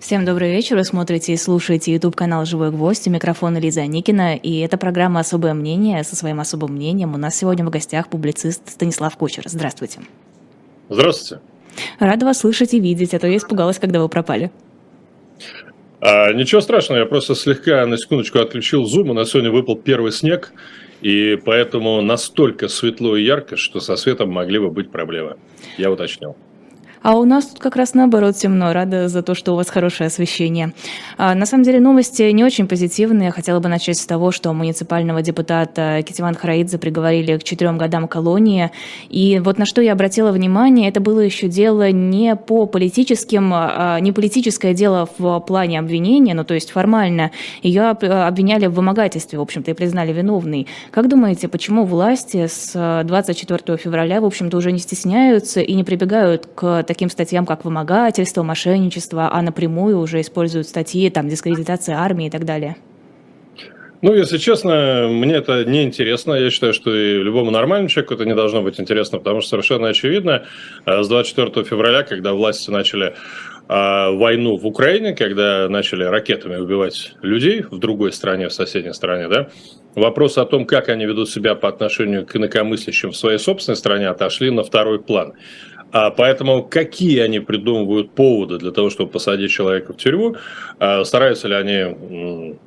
Всем добрый вечер. Вы смотрите и слушаете YouTube канал «Живой гвоздь». У микрофона Лиза Никина. И это программа «Особое мнение». Со своим особым мнением у нас сегодня в гостях публицист Станислав Кучер. Здравствуйте. Здравствуйте. Рада вас слышать и видеть, а то я испугалась, когда вы пропали. А, ничего страшного, я просто слегка на секундочку отключил зум, у нас сегодня выпал первый снег, и поэтому настолько светло и ярко, что со светом могли бы быть проблемы. Я уточнил. А у нас тут как раз наоборот темно. Рада за то, что у вас хорошее освещение. А, на самом деле новости не очень позитивные. Хотела бы начать с того, что муниципального депутата Китиван Хараидзе приговорили к четырем годам колонии. И вот на что я обратила внимание, это было еще дело не по политическим, а, не политическое дело в плане обвинения, ну то есть формально. Ее обвиняли в вымогательстве, в общем-то, и признали виновной. Как думаете, почему власти с 24 февраля, в общем-то, уже не стесняются и не прибегают к таким статьям, как вымогательство, мошенничество, а напрямую уже используют статьи, там, дискредитация армии и так далее? Ну, если честно, мне это не интересно. Я считаю, что и любому нормальному человеку это не должно быть интересно, потому что совершенно очевидно, э, с 24 февраля, когда власти начали э, войну в Украине, когда начали ракетами убивать людей в другой стране, в соседней стране, да, вопрос о том, как они ведут себя по отношению к инакомыслящим в своей собственной стране, отошли на второй план. А поэтому какие они придумывают поводы для того, чтобы посадить человека в тюрьму, а, стараются ли они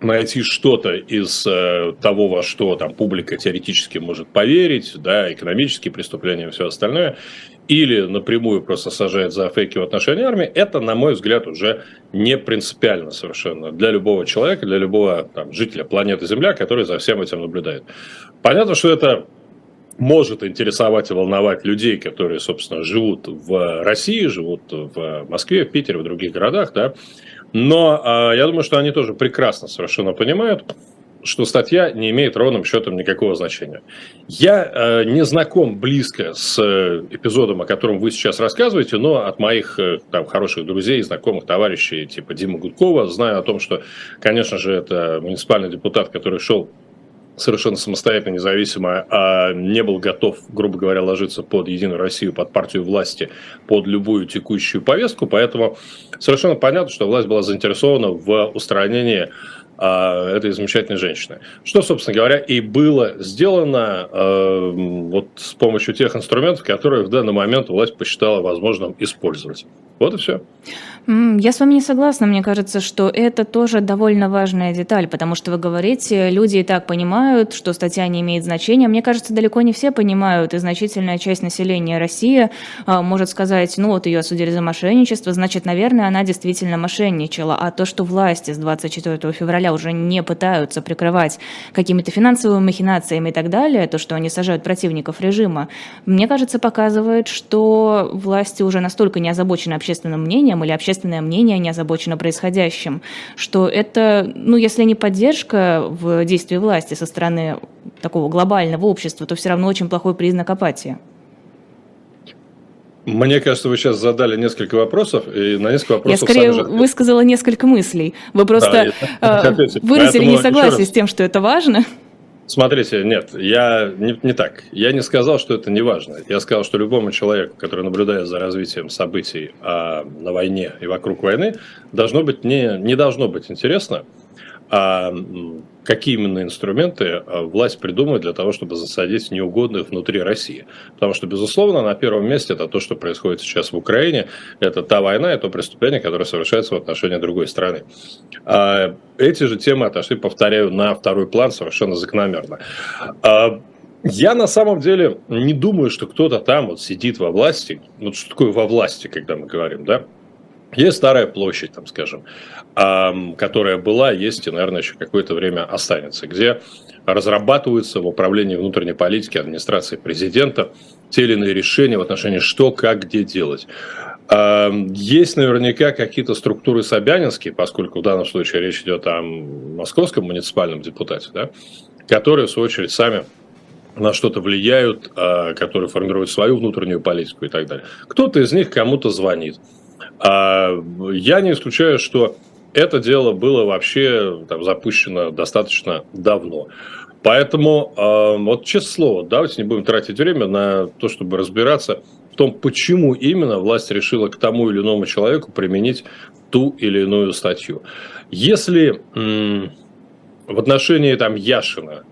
найти что-то из э, того, во что там публика теоретически может поверить, да, экономические преступления и все остальное, или напрямую просто сажает за фейки в отношении армии, это, на мой взгляд, уже не принципиально совершенно для любого человека, для любого там, жителя планеты Земля, который за всем этим наблюдает. Понятно, что это может интересовать и волновать людей, которые, собственно, живут в России, живут в Москве, в Питере, в других городах, да. Но э, я думаю, что они тоже прекрасно совершенно понимают, что статья не имеет ровным счетом никакого значения. Я э, не знаком близко с э, эпизодом, о котором вы сейчас рассказываете, но от моих э, там, хороших друзей, знакомых, товарищей, типа Дима Гудкова, знаю о том, что, конечно же, это муниципальный депутат, который шел совершенно самостоятельно, независимо, а не был готов, грубо говоря, ложиться под Единую Россию, под партию власти, под любую текущую повестку. Поэтому совершенно понятно, что власть была заинтересована в устранении а, этой замечательной женщины. Что, собственно говоря, и было сделано э, вот с помощью тех инструментов, которые в данный момент власть посчитала возможным использовать. Вот и все. Я с вами не согласна. Мне кажется, что это тоже довольно важная деталь, потому что вы говорите, люди и так понимают, что статья не имеет значения. Мне кажется, далеко не все понимают, и значительная часть населения России а, может сказать, ну вот ее осудили за мошенничество, значит, наверное, она действительно мошенничала. А то, что власти с 24 февраля уже не пытаются прикрывать какими-то финансовыми махинациями и так далее, то, что они сажают противников режима, мне кажется, показывает, что власти уже настолько не озабочены общественным мнением или общественное мнение не озабочено происходящим, что это, ну, если не поддержка в действии власти со стороны такого глобального общества, то все равно очень плохой признак апатии. Мне кажется, вы сейчас задали несколько вопросов, и на несколько вопросов... Я скорее высказала несколько мыслей. Вы просто да, э, выразили несогласие с тем, что это важно. Смотрите, нет, я не, не так. Я не сказал, что это не важно. Я сказал, что любому человеку, который наблюдает за развитием событий а, на войне и вокруг войны, должно быть не, не должно быть интересно, а какие именно инструменты а, власть придумает для того, чтобы засадить неугодных внутри России. Потому что, безусловно, на первом месте это то, что происходит сейчас в Украине. Это та война, это преступление, которое совершается в отношении другой страны. А эти же темы отошли, повторяю, на второй план совершенно закономерно. А я на самом деле не думаю, что кто-то там вот сидит во власти. Ну, что такое во власти, когда мы говорим, да? Есть старая площадь, там, скажем, которая была, есть и, наверное, еще какое-то время останется, где разрабатываются в управлении внутренней политики администрации президента те или иные решения в отношении что, как, где делать. Есть наверняка какие-то структуры Собянинские, поскольку в данном случае речь идет о московском муниципальном депутате, да, которые, в свою очередь, сами на что-то влияют, а, которые формируют свою внутреннюю политику и так далее. Кто-то из них кому-то звонит. А, я не исключаю, что это дело было вообще там, запущено достаточно давно. Поэтому, э, вот честное слово, давайте не будем тратить время на то, чтобы разбираться в том, почему именно власть решила к тому или иному человеку применить ту или иную статью. Если в отношении там Яшина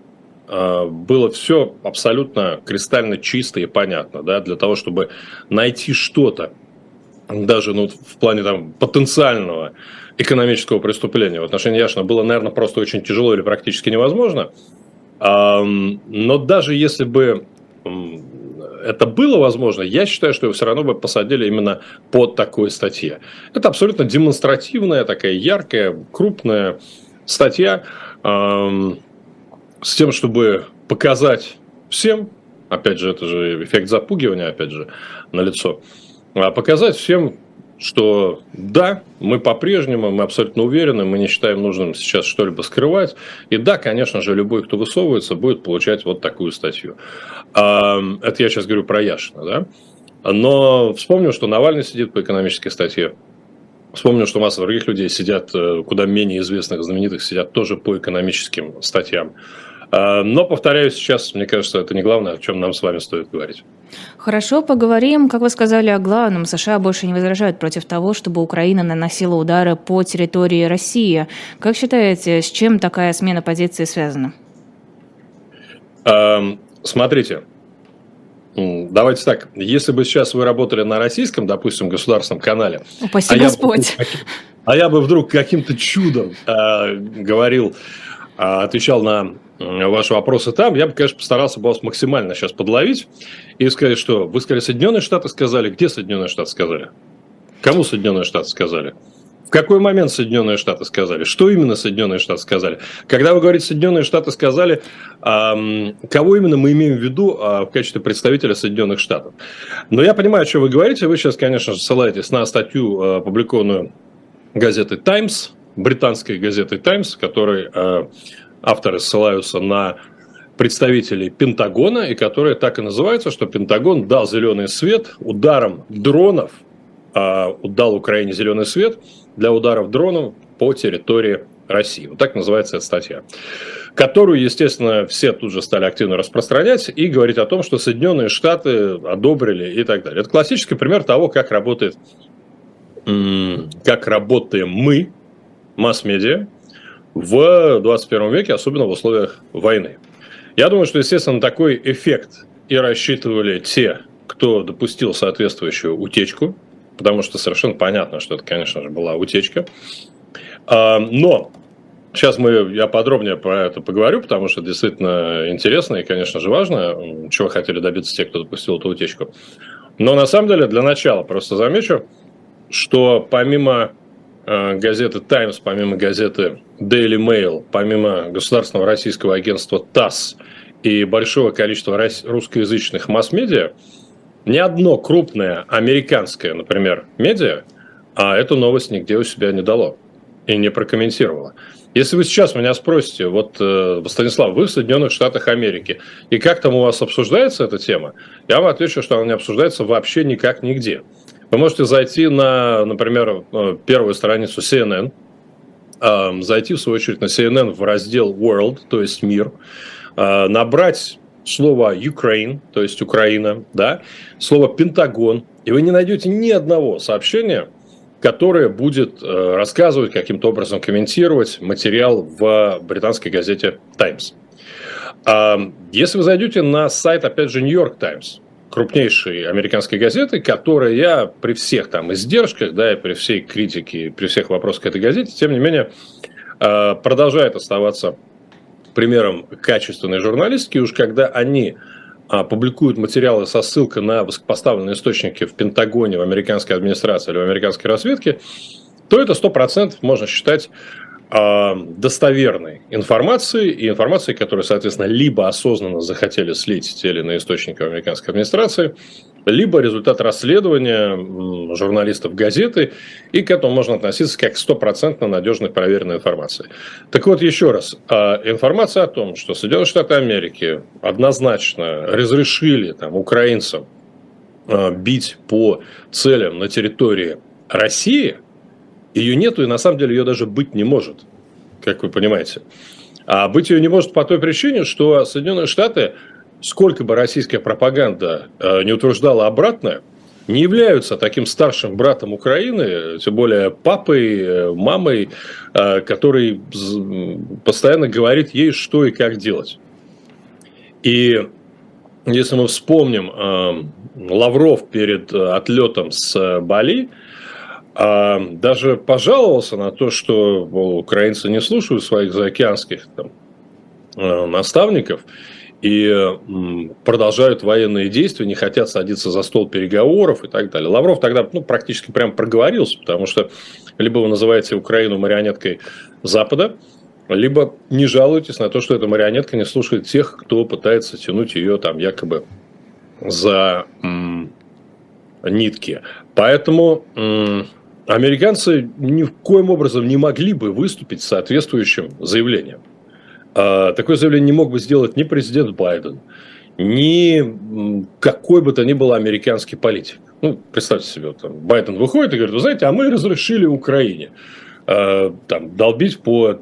э, было все абсолютно кристально чисто и понятно, да, для того, чтобы найти что-то, даже ну, в плане там потенциального экономического преступления в отношении Яшина было, наверное, просто очень тяжело или практически невозможно. Но даже если бы это было возможно, я считаю, что его все равно бы посадили именно под такой статье. Это абсолютно демонстративная, такая яркая, крупная статья с тем, чтобы показать всем, опять же, это же эффект запугивания, опять же, на лицо, показать всем, что да, мы по-прежнему, мы абсолютно уверены, мы не считаем нужным сейчас что-либо скрывать. И да, конечно же, любой, кто высовывается, будет получать вот такую статью. А, это я сейчас говорю про Яшина, да? Но вспомню, что Навальный сидит по экономической статье. Вспомню, что масса других людей сидят, э, куда менее известных, знаменитых, сидят тоже по экономическим статьям. А, но, повторяю, сейчас, мне кажется, это не главное, о чем нам с вами стоит говорить. Хорошо, поговорим, как вы сказали, о главном. США больше не возражают против того, чтобы Украина наносила удары по территории России. Как считаете, с чем такая смена позиции связана? Смотрите, Давайте так, если бы сейчас вы работали на российском, допустим, государственном канале, Упаси а Господь. Я бы, а я бы вдруг каким-то чудом э, говорил, э, отвечал на ваши вопросы там, я бы, конечно, постарался бы вас максимально сейчас подловить и сказать, что вы сказали, Соединенные Штаты сказали, где Соединенные Штаты сказали? Кому Соединенные Штаты сказали? В какой момент Соединенные Штаты сказали? Что именно Соединенные Штаты сказали? Когда вы говорите Соединенные Штаты сказали, кого именно мы имеем в виду э, в качестве представителя Соединенных Штатов? Но я понимаю, что вы говорите. Вы сейчас, конечно же, ссылаетесь на статью, э, опубликованную газетой «Таймс», британской газетой «Таймс», которой э, авторы ссылаются на представителей Пентагона, и которые так и называются, что Пентагон дал зеленый свет ударом дронов, э, дал Украине зеленый свет для ударов дронов по территории России. Вот так называется эта статья. Которую, естественно, все тут же стали активно распространять и говорить о том, что Соединенные Штаты одобрили и так далее. Это классический пример того, как работает, как работаем мы, масс-медиа, в 21 веке, особенно в условиях войны. Я думаю, что, естественно, такой эффект и рассчитывали те, кто допустил соответствующую утечку, потому что совершенно понятно, что это, конечно же, была утечка. А, но сейчас мы, я подробнее про это поговорю, потому что действительно интересно и, конечно же, важно, чего хотели добиться те, кто допустил эту утечку. Но на самом деле, для начала просто замечу, что помимо газеты «Таймс», помимо газеты Daily Mail, помимо государственного российского агентства ТАСС и большого количества русскоязычных масс-медиа, ни одно крупное американское, например, медиа а эту новость нигде у себя не дало и не прокомментировало. Если вы сейчас меня спросите, вот, э, Станислав, вы в Соединенных Штатах Америки, и как там у вас обсуждается эта тема, я вам отвечу, что она не обсуждается вообще никак нигде. Вы можете зайти на, например, э, первую страницу CNN, э, зайти, в свою очередь, на CNN в раздел World, то есть мир, э, набрать слово Ukraine, то есть Украина, да, слово Пентагон, и вы не найдете ни одного сообщения, которое будет рассказывать, каким-то образом комментировать материал в британской газете Times. Если вы зайдете на сайт, опять же, New York Times, крупнейшей американской газеты, которая при всех там издержках, да, и при всей критике, при всех вопросах к этой газете, тем не менее, э, продолжает оставаться примером качественной журналистики, уж когда они а, публикуют материалы со ссылкой на высокопоставленные источники в Пентагоне, в американской администрации или в американской разведке, то это 100% можно считать достоверной информации и информации, которую, соответственно, либо осознанно захотели слить те или иные источники американской администрации, либо результат расследования журналистов газеты, и к этому можно относиться как к стопроцентно надежной проверенной информации. Так вот, еще раз, а, информация о том, что Соединенные Штаты Америки однозначно разрешили там, украинцам а, бить по целям на территории России – ее нету, и на самом деле ее даже быть не может, как вы понимаете. А быть ее не может по той причине, что Соединенные Штаты, сколько бы российская пропаганда э, не утверждала обратное, не являются таким старшим братом Украины, тем более папой, э, мамой, э, который постоянно говорит ей, что и как делать. И если мы вспомним Лавров перед отлетом с Бали, даже пожаловался на то, что мол, украинцы не слушают своих заокеанских там, наставников, и продолжают военные действия, не хотят садиться за стол переговоров и так далее. Лавров тогда ну, практически прям проговорился, потому что либо вы называете Украину марионеткой Запада, либо не жалуетесь на то, что эта марионетка не слушает тех, кто пытается тянуть ее там якобы за нитки. Поэтому американцы ни в коем образом не могли бы выступить с соответствующим заявлением. А, такое заявление не мог бы сделать ни президент Байден, ни какой бы то ни был американский политик. Ну, представьте себе, там, Байден выходит и говорит, вы знаете, а мы разрешили Украине э, там, долбить по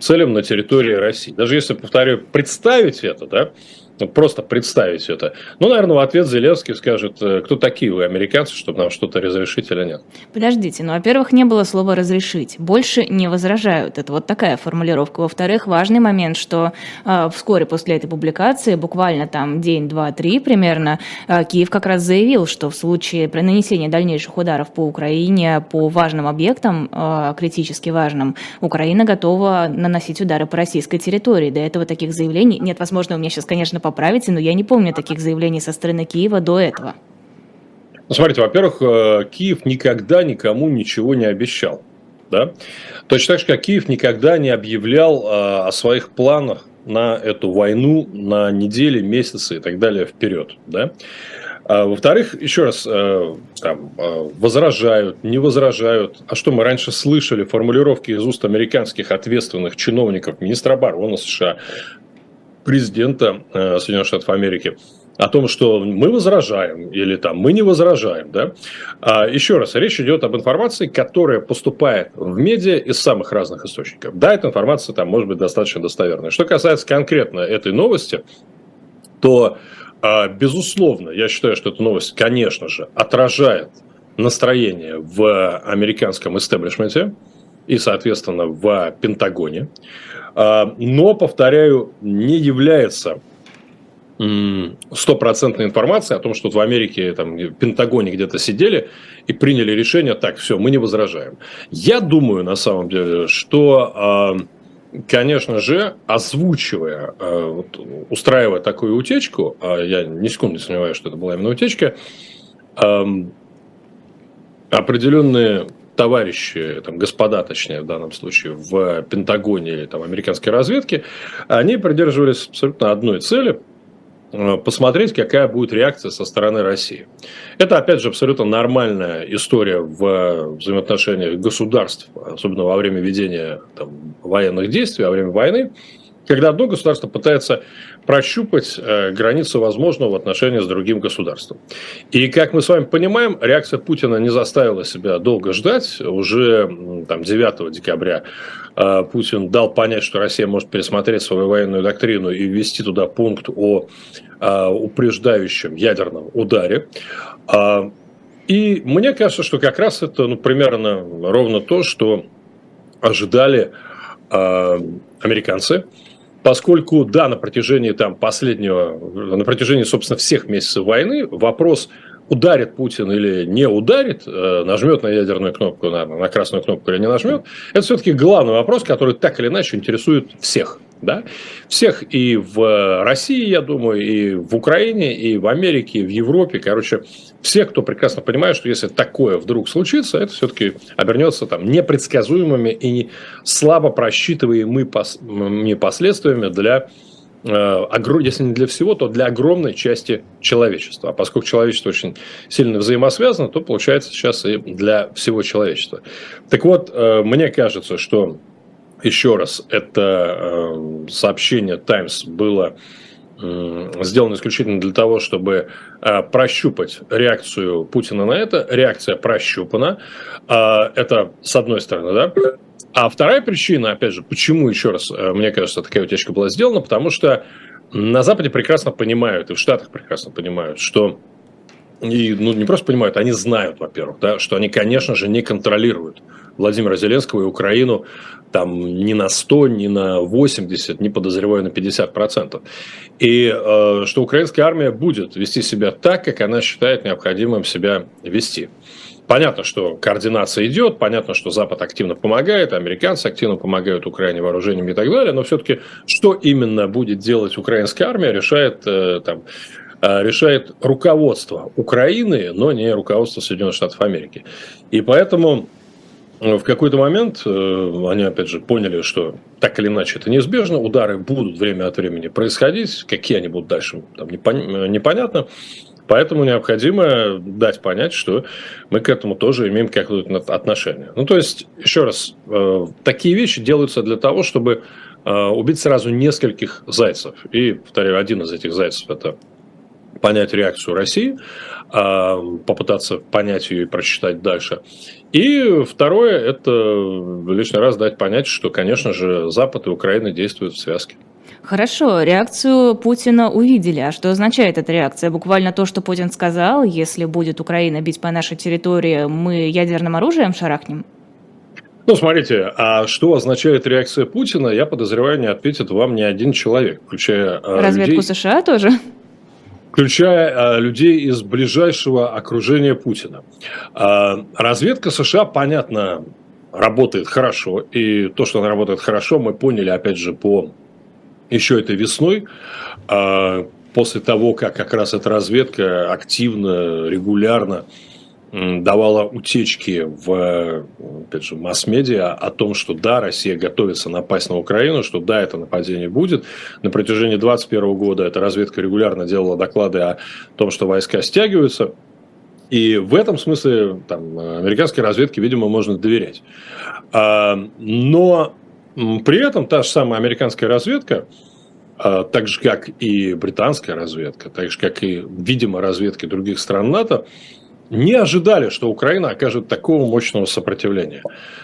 целям на территории России. Даже если, повторю, представить это, да, просто представить это. Ну, наверное, в ответ Зеленский скажет, э, кто такие вы, американцы, чтобы нам что-то разрешить или нет. Подождите, ну, во-первых, не было слова «разрешить». Больше не возражают. Это вот такая формулировка. Во-вторых, важный момент, что э, вскоре после этой публикации, буквально там день, два, три примерно, э, Киев как раз заявил, что в случае нанесения дальнейших ударов по Украине, по важным объектам, э, критически важным, Украина готова наносить удары по российской территории. До этого таких заявлений нет. Возможно, у меня сейчас, конечно, поправите, но я не помню таких заявлений со стороны Киева до этого. Ну, смотрите, во-первых, э, Киев никогда никому ничего не обещал. Да? Точно так же, как Киев никогда не объявлял э, о своих планах на эту войну на недели, месяцы и так далее вперед. Да? А, во-вторых, еще раз, э, там, возражают, не возражают. А что мы раньше слышали формулировки из уст американских ответственных чиновников, министра обороны США, президента э, Соединенных Штатов Америки о том, что мы возражаем или там мы не возражаем, да. А еще раз, речь идет об информации, которая поступает в медиа из самых разных источников. Да, эта информация там может быть достаточно достоверная. Что касается конкретно этой новости, то а, безусловно, я считаю, что эта новость, конечно же, отражает настроение в американском истеблишменте и, соответственно, в Пентагоне. А, но, повторяю, не является стопроцентной информацией о том, что в Америке, там, в Пентагоне где-то сидели и приняли решение, так, все, мы не возражаем. Я думаю, на самом деле, что, а, конечно же, озвучивая, а, устраивая такую утечку, я ни секунды не сомневаюсь, что это была именно утечка, определенные товарищи, там, господа, точнее, в данном случае, в Пентагоне или там, американской разведке, они придерживались абсолютно одной цели э, – посмотреть, какая будет реакция со стороны России. Это, опять же, абсолютно нормальная история в взаимоотношениях государств, особенно во время ведения там, военных действий, во время войны, когда одно государство пытается прощупать э, границу возможного в отношении с другим государством. И, как мы с вами понимаем, реакция Путина не заставила себя долго ждать. Уже там, 9 декабря э, Путин дал понять, что Россия может пересмотреть свою военную доктрину и ввести туда пункт о э, упреждающем ядерном ударе. Э, и мне кажется, что как раз это ну, примерно ровно то, что ожидали э, американцы – поскольку, да, на протяжении там последнего, на протяжении, собственно, всех месяцев войны вопрос, ударит Путин или не ударит, э, нажмет на ядерную кнопку, на, на красную кнопку или не нажмет, это все-таки главный вопрос, который так или иначе интересует всех. Да? Всех и в России, я думаю, и в Украине, и в Америке, и в Европе. Короче, все, кто прекрасно понимает, что если такое вдруг случится, это все-таки обернется там непредсказуемыми и слабо просчитываемыми последствиями для э, если не для всего, то для огромной части человечества. А поскольку человечество очень сильно взаимосвязано, то получается сейчас и для всего человечества. Так вот, э, мне кажется, что еще раз, это э, сообщение Times было э, сделано исключительно для того, чтобы э, прощупать реакцию Путина на это. Реакция прощупана. Это с одной стороны, да. А вторая причина, опять же, почему, еще раз, мне кажется, такая утечка была сделана, потому что на Западе прекрасно понимают, и в Штатах прекрасно понимают, что и ну, не просто понимают, они знают, во-первых, да, что они, конечно же, не контролируют Владимира Зеленского и Украину там ни на 100, ни на 80, не подозреваю на 50 процентов. И э, что украинская армия будет вести себя так, как она считает необходимым себя вести. Понятно, что координация идет, понятно, что Запад активно помогает, американцы активно помогают Украине вооружениями и так далее, но все-таки что именно будет делать украинская армия, решает э, там, э, решает руководство Украины, но не руководство Соединенных Штатов Америки. И поэтому в какой-то момент э, они, опять же, поняли, что так или иначе это неизбежно, удары будут время от времени происходить, какие они будут дальше, там непонятно. Поэтому необходимо дать понять, что мы к этому тоже имеем какое-то отношение. Ну, то есть, еще раз, э, такие вещи делаются для того, чтобы э, убить сразу нескольких зайцев. И, повторяю, один из этих зайцев – это понять реакцию России, попытаться понять ее и прочитать дальше. И второе – это лишний раз дать понять, что, конечно же, Запад и Украина действуют в связке. Хорошо, реакцию Путина увидели. А что означает эта реакция? Буквально то, что Путин сказал, если будет Украина бить по нашей территории, мы ядерным оружием шарахнем? Ну, смотрите, а что означает реакция Путина, я подозреваю, не ответит вам ни один человек, включая а, Разведку людей, США тоже? Включая а, людей из ближайшего окружения Путина. А, разведка США, понятно, работает хорошо. И то, что она работает хорошо, мы поняли, опять же, по еще этой весной, а, после того, как как раз эта разведка активно, регулярно давала утечки в опять же, масс-медиа о том, что да, Россия готовится напасть на Украину, что да, это нападение будет. На протяжении 2021 года эта разведка регулярно делала доклады о том, что войска стягиваются. И в этом смысле там, американской разведке, видимо, можно доверять. А, но при этом та же самая американская разведка, а, так же как и британская разведка, так же как и, видимо, разведки других стран НАТО, не ожидали, что Украина окажет такого мощного сопротивления.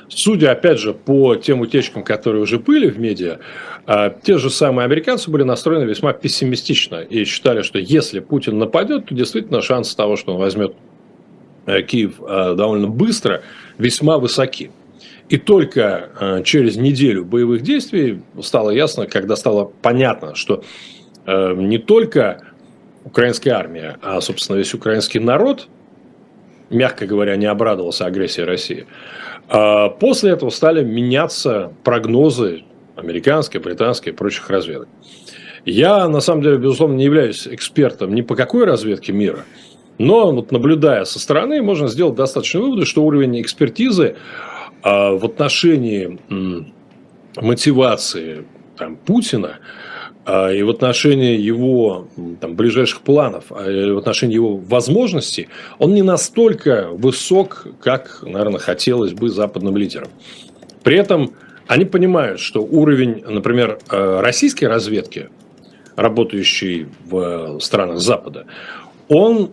Судя, опять же, по тем утечкам, которые уже были в медиа, а, те же самые американцы были настроены весьма пессимистично и считали, что если Путин нападет, то действительно шансы того, что он возьмет э, Киев э, довольно быстро, весьма высоки. И только э, через неделю боевых действий стало ясно, когда стало понятно, что не только украинская армия, а, собственно, весь украинский народ, мягко говоря, не обрадовался агрессии России. А после этого стали меняться прогнозы американской, британской и прочих разведок. Я, на самом деле, безусловно, не являюсь экспертом ни по какой разведке мира, но вот наблюдая со стороны, можно сделать достаточно выводы, что уровень экспертизы а в отношении мотивации там, Путина и в отношении его там, ближайших планов, а, и в отношении его возможностей, он не настолько высок, как, наверное, хотелось бы западным лидерам. При этом они понимают, что уровень, например, а, российской разведки, работающей в странах Запада, он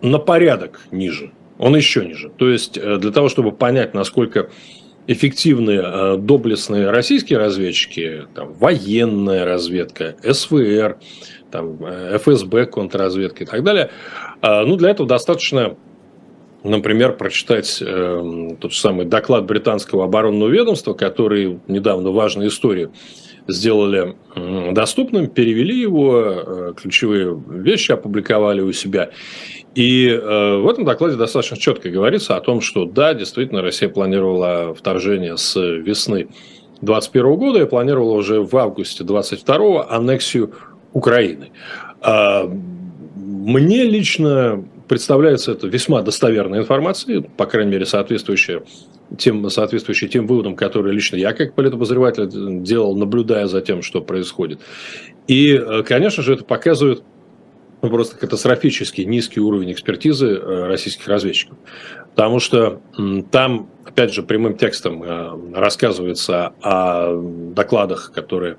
на порядок ниже – он еще ниже. То есть э, для того, чтобы понять, насколько эффективны э, доблестные российские разведчики, там, военная разведка, СВР, там, э, ФСБ, контрразведка и так далее, ну, для этого достаточно например, прочитать э, тот самый доклад британского оборонного ведомства, который недавно важную историю сделали доступным, перевели его, ключевые вещи опубликовали у себя. И э, в этом докладе достаточно четко говорится о том, что да, действительно, Россия планировала вторжение с весны 2021 года и планировала уже в августе 2022 аннексию Украины. Э, мне лично представляется это весьма достоверной информацией, по крайней мере, соответствующая тем, соответствующей тем выводам, которые лично я как политобозреватель делал, наблюдая за тем, что происходит. И, э, конечно же, это показывает ну, просто катастрофически низкий уровень экспертизы э, российских разведчиков. Потому что там, опять же, прямым текстом э, рассказывается о докладах, которые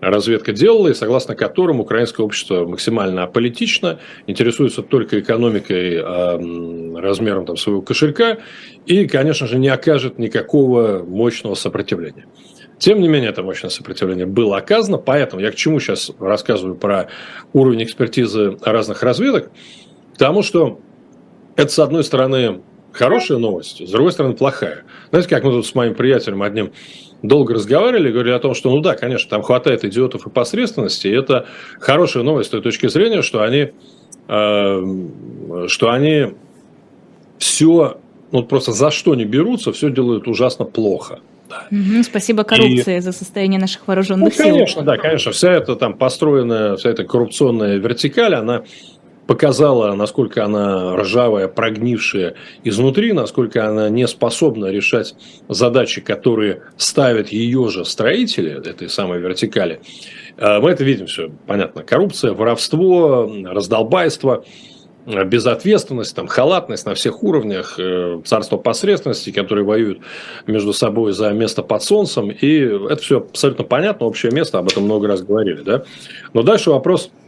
разведка делала, и согласно которым украинское общество максимально аполитично, интересуется только экономикой, э, размером там, своего кошелька, и, конечно же, не окажет никакого мощного сопротивления. Тем не менее, это мощное сопротивление было оказано, поэтому я к чему сейчас рассказываю про уровень экспертизы разных разведок. К тому, что это, с одной стороны, хорошая новость, с другой стороны, плохая. Знаете, как мы тут с моим приятелем одним долго разговаривали, говорили о том, что, ну да, конечно, там хватает идиотов и посредственности, и это хорошая новость с той точки зрения, что они, э, что они все, ну просто за что не берутся, все делают ужасно плохо. Да. Угу, спасибо коррупции и... за состояние наших вооруженных ну, сил. Конечно, да, конечно. Вся эта там построенная, вся эта коррупционная вертикаль, она показала, насколько она ржавая, прогнившая изнутри, насколько она не способна решать задачи, которые ставят ее же строители этой самой вертикали. А, мы это видим все, понятно. Коррупция, воровство, раздолбайство, безответственность, там, халатность на всех уровнях, э, царство посредственности, которые воюют между собой за место под солнцем. И это все абсолютно понятно, общее место, об этом много раз говорили. Да? Но дальше вопрос –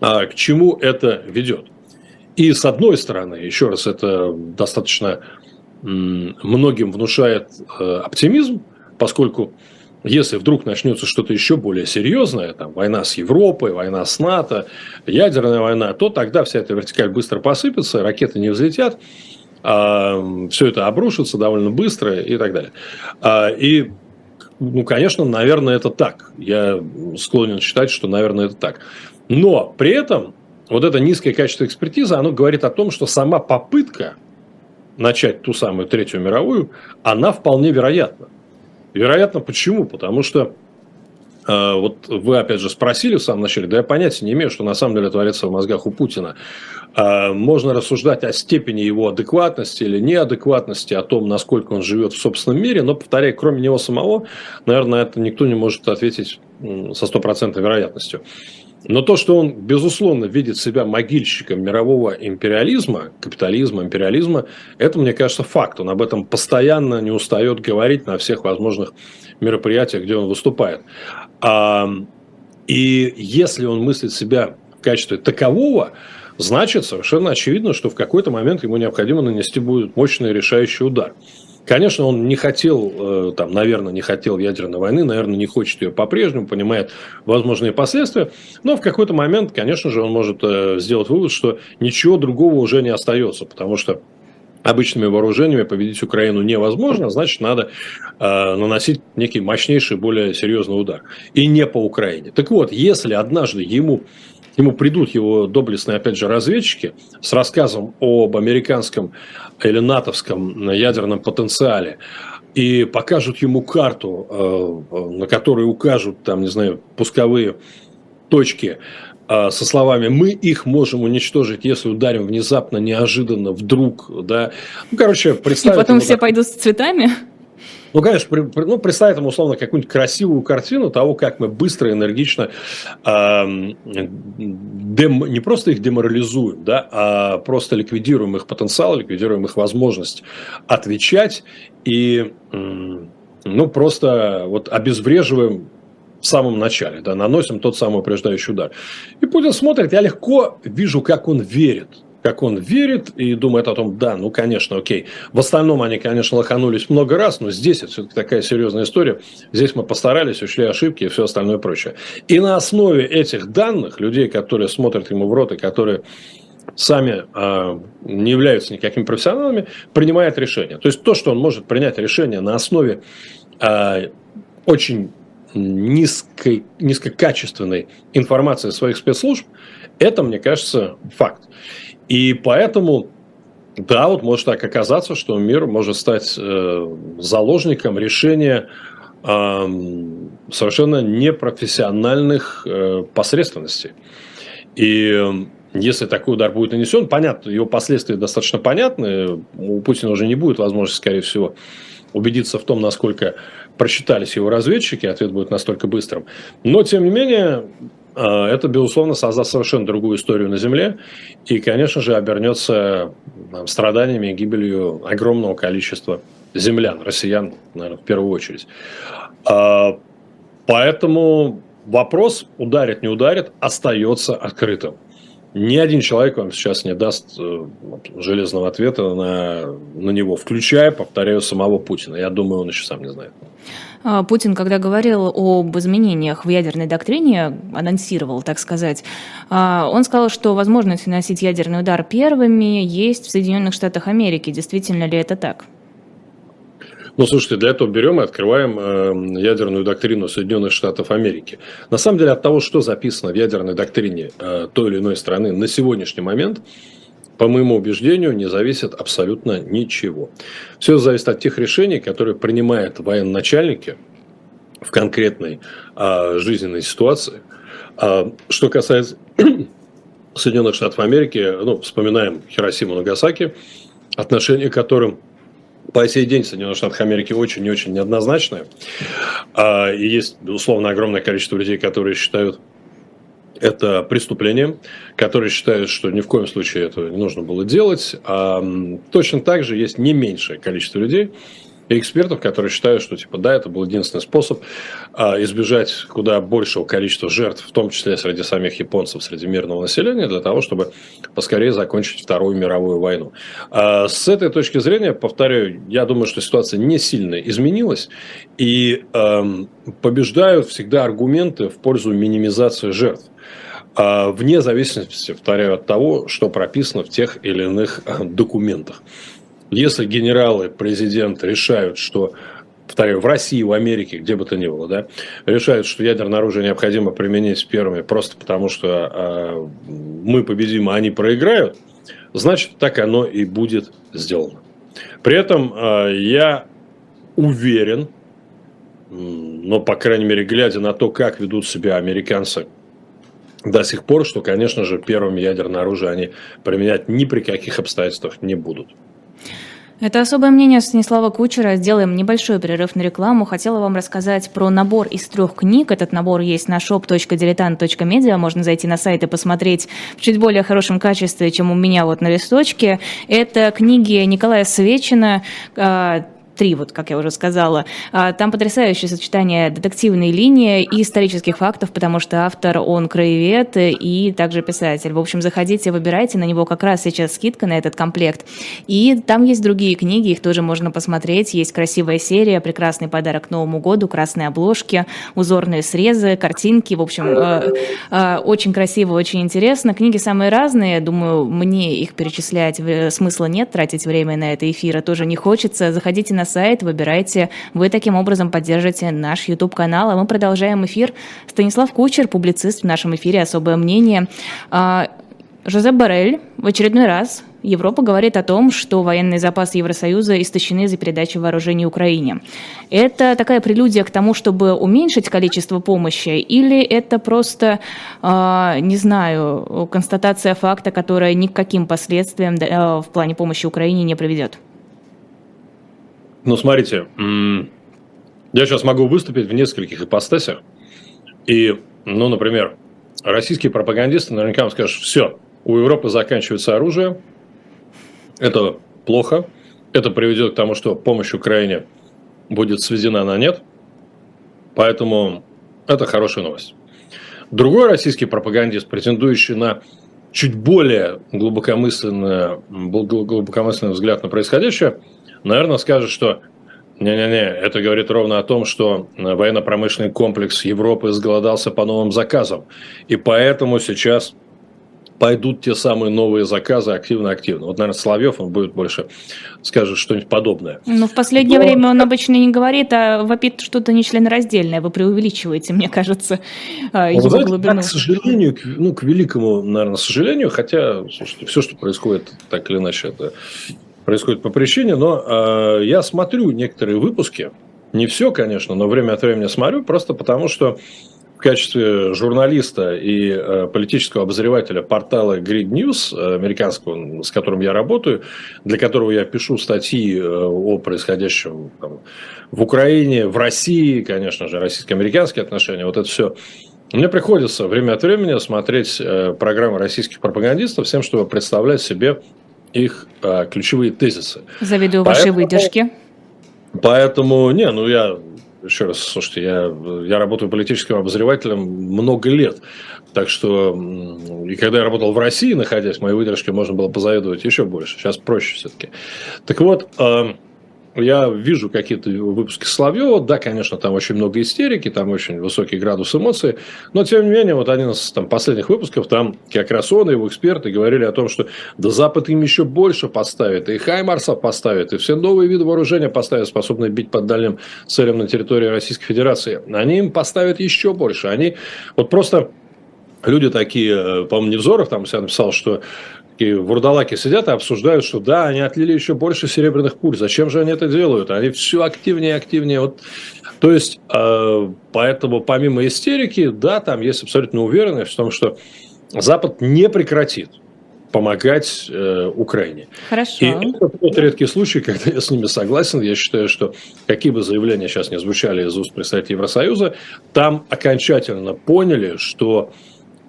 а к чему это ведет. И с одной стороны, еще раз, это достаточно многим внушает э, оптимизм, поскольку если вдруг начнется что-то еще более серьезное, там, война с Европой, война с НАТО, ядерная война, то тогда вся эта вертикаль быстро посыпется, ракеты не взлетят, а, все это обрушится довольно быстро и так далее. А, и, ну, конечно, наверное, это так. Я склонен считать, что, наверное, это так. Но при этом вот это низкое качество экспертизы, оно говорит о том, что сама попытка начать ту самую Третью мировую, она вполне вероятна. Вероятно, почему? Потому что э, вот вы опять же спросили в самом начале, да я понятия не имею, что на самом деле творится в мозгах у Путина. Э, можно рассуждать о степени его адекватности или неадекватности, о том, насколько он живет в собственном мире, но, повторяю, кроме него самого, наверное, это никто не может ответить со стопроцентной вероятностью. Но то, что он, безусловно, видит себя могильщиком мирового империализма, капитализма, империализма, это, мне кажется, факт. Он об этом постоянно не устает говорить на всех возможных мероприятиях, где он выступает. И если он мыслит себя в качестве такового, значит совершенно очевидно, что в какой-то момент ему необходимо нанести будет мощный решающий удар. Конечно, он не хотел, э, там, наверное, не хотел ядерной войны, наверное, не хочет ее по-прежнему, понимает возможные последствия, но в какой-то момент, конечно же, он может э, сделать вывод, что ничего другого уже не остается, потому что обычными вооружениями победить Украину невозможно, значит, надо э, наносить некий мощнейший, более серьезный удар. И не по Украине. Так вот, если однажды ему ему придут его доблестные, опять же, разведчики с рассказом об американском или натовском ядерном потенциале и покажут ему карту, э, на которой укажут, там, не знаю, пусковые точки э, со словами «мы их можем уничтожить, если ударим внезапно, неожиданно, вдруг», да. Ну, короче, представить... И потом все так... пойдут с цветами? Ну, конечно, при, при, ну, представить ему, условно, какую-нибудь красивую картину того, как мы быстро, энергично э, дем, не просто их деморализуем, да, а просто ликвидируем их потенциал, ликвидируем их возможность отвечать и, э, ну, просто вот обезвреживаем в самом начале, да, наносим тот самый упреждающий удар. И Путин смотрит, я легко вижу, как он верит – как он верит и думает о том, да, ну, конечно, окей. В остальном они, конечно, лоханулись много раз, но здесь это все-таки такая серьезная история. Здесь мы постарались, ушли ошибки и все остальное прочее. И на основе этих данных, людей, которые смотрят ему в рот и которые сами э, не являются никакими профессионалами, принимает решение. То есть то, что он может принять решение на основе э, очень низкой, низкокачественной информации своих спецслужб, это, мне кажется, факт. И поэтому, да, вот может так оказаться, что мир может стать э, заложником решения э, совершенно непрофессиональных э, посредственностей. И если такой удар будет нанесен, понятно, его последствия достаточно понятны. У Путина уже не будет возможности, скорее всего, убедиться в том, насколько просчитались его разведчики, ответ будет настолько быстрым. Но, тем не менее, это, безусловно, создаст совершенно другую историю на Земле и, конечно же, обернется страданиями и гибелью огромного количества землян, россиян, наверное, в первую очередь. А, поэтому вопрос, ударит, не ударит, остается открытым. Ни один человек вам сейчас не даст э, железного ответа на, на него, включая, повторяю, самого Путина. Я думаю, он еще сам не знает. А, Путин, когда говорил об изменениях в ядерной доктрине, анонсировал, так сказать, а, он сказал, что возможность наносить ядерный удар первыми есть в Соединенных Штатах Америки. Действительно ли это так? Ну, слушайте, для этого берем и открываем э, ядерную доктрину Соединенных Штатов Америки. На самом деле от того, что записано в ядерной доктрине э, той или иной страны на сегодняшний момент, по моему убеждению, не зависит абсолютно ничего. Все зависит от тех решений, которые принимают военачальники в конкретной э, жизненной ситуации. А, что касается Соединенных Штатов Америки, ну, вспоминаем Хиросиму Нагасаки, отношение к которым по сей день Соединенных Штатах Америки очень и очень неоднозначное. А, и есть, безусловно, огромное количество людей, которые считают это преступлением, которые считают, что ни в коем случае этого не нужно было делать. А точно так же есть не меньшее количество людей, и экспертов, которые считают, что типа да, это был единственный способ а, избежать куда большего количества жертв, в том числе среди самих японцев, среди мирного населения, для того, чтобы поскорее закончить Вторую мировую войну. А, с этой точки зрения, повторяю, я думаю, что ситуация не сильно изменилась, и а, побеждают всегда аргументы в пользу минимизации жертв а, вне зависимости, повторяю, от того, что прописано в тех или иных а, документах. Если генералы, президент решают, что повторяю, в России, в Америке, где бы то ни было, да, решают, что ядерное оружие необходимо применить первыми просто потому, что э, мы победим, а они проиграют, значит, так оно и будет сделано. При этом э, я уверен, но, по крайней мере, глядя на то, как ведут себя американцы до сих пор, что, конечно же, первым ядерное оружие они применять ни при каких обстоятельствах не будут. Это особое мнение Станислава Кучера. Сделаем небольшой перерыв на рекламу. Хотела вам рассказать про набор из трех книг. Этот набор есть на shop.diletant.media. Можно зайти на сайт и посмотреть в чуть более хорошем качестве, чем у меня вот на листочке. Это книги Николая Свечина а, три, вот как я уже сказала. А, там потрясающее сочетание детективной линии и исторических фактов, потому что автор, он краевед и также писатель. В общем, заходите, выбирайте, на него как раз сейчас скидка на этот комплект. И там есть другие книги, их тоже можно посмотреть. Есть красивая серия, прекрасный подарок Новому году, красные обложки, узорные срезы, картинки. В общем, э, э, очень красиво, очень интересно. Книги самые разные. Думаю, мне их перечислять смысла нет, тратить время на это эфира тоже не хочется. Заходите на сайт, выбирайте. Вы таким образом поддержите наш YouTube-канал. А мы продолжаем эфир. Станислав Кучер, публицист в нашем эфире «Особое мнение». А, Жозеп Барель в очередной раз Европа говорит о том, что военные запасы Евросоюза истощены за передачу вооружений Украине. Это такая прелюдия к тому, чтобы уменьшить количество помощи, или это просто, э, не знаю, констатация факта, которая ни к каким последствиям э, в плане помощи Украине не приведет? Ну, смотрите, я сейчас могу выступить в нескольких ипостасях. И, ну, например, российские пропагандисты наверняка вам скажут, все, у Европы заканчивается оружие, это плохо, это приведет к тому, что помощь Украине будет сведена на нет, поэтому это хорошая новость. Другой российский пропагандист, претендующий на чуть более глубокомысленный, глубокомысленный взгляд на происходящее – наверное, скажет, что не-не-не, это говорит ровно о том, что военно-промышленный комплекс Европы сголодался по новым заказам. И поэтому сейчас пойдут те самые новые заказы активно-активно. Вот, наверное, Соловьев, он будет больше скажет что-нибудь подобное. Ну, в последнее Но... время он обычно не говорит, а вопит что-то нечленораздельное. Вы преувеличиваете, мне кажется, а, его знаете, глубину. к сожалению, к, ну, к великому, наверное, сожалению, хотя, слушайте, все, что происходит, так или иначе, это происходит по причине, но э, я смотрю некоторые выпуски, не все, конечно, но время от времени смотрю, просто потому что в качестве журналиста и э, политического обозревателя портала Grid News, э, американского, с которым я работаю, для которого я пишу статьи э, о происходящем там, в Украине, в России, конечно же, российско-американские отношения, вот это все. Мне приходится время от времени смотреть э, программы российских пропагандистов, всем, чтобы представлять себе их а, ключевые тезисы. Завидую Поэтому... вашей выдержке. Поэтому, не, ну я еще раз, слушайте, я, я работаю политическим обозревателем много лет. Так что, и когда я работал в России, находясь, моей выдержке можно было позавидовать еще больше. Сейчас проще все-таки. Так вот, э, я вижу какие-то выпуски Соловьева, да, конечно, там очень много истерики, там очень высокий градус эмоций, но тем не менее, вот один из там, последних выпусков, там как раз он и его эксперты говорили о том, что да Запад им еще больше поставит, и Хаймарсов поставит, и все новые виды вооружения поставят, способные бить под дальним целям на территории Российской Федерации. Они им поставят еще больше. Они вот просто люди такие, э, по-моему, Невзоров там себя написал, что и вурдалаки сидят и обсуждают, что да, они отлили еще больше серебряных пуль. Зачем же они это делают? Они все активнее и активнее. Вот. То есть, э, поэтому помимо истерики, да, там есть абсолютно уверенность в том, что Запад не прекратит помогать э, Украине. Хорошо. И это тот редкий случай, когда я с ними согласен. Я считаю, что какие бы заявления сейчас не звучали из уст представителей Евросоюза, там окончательно поняли, что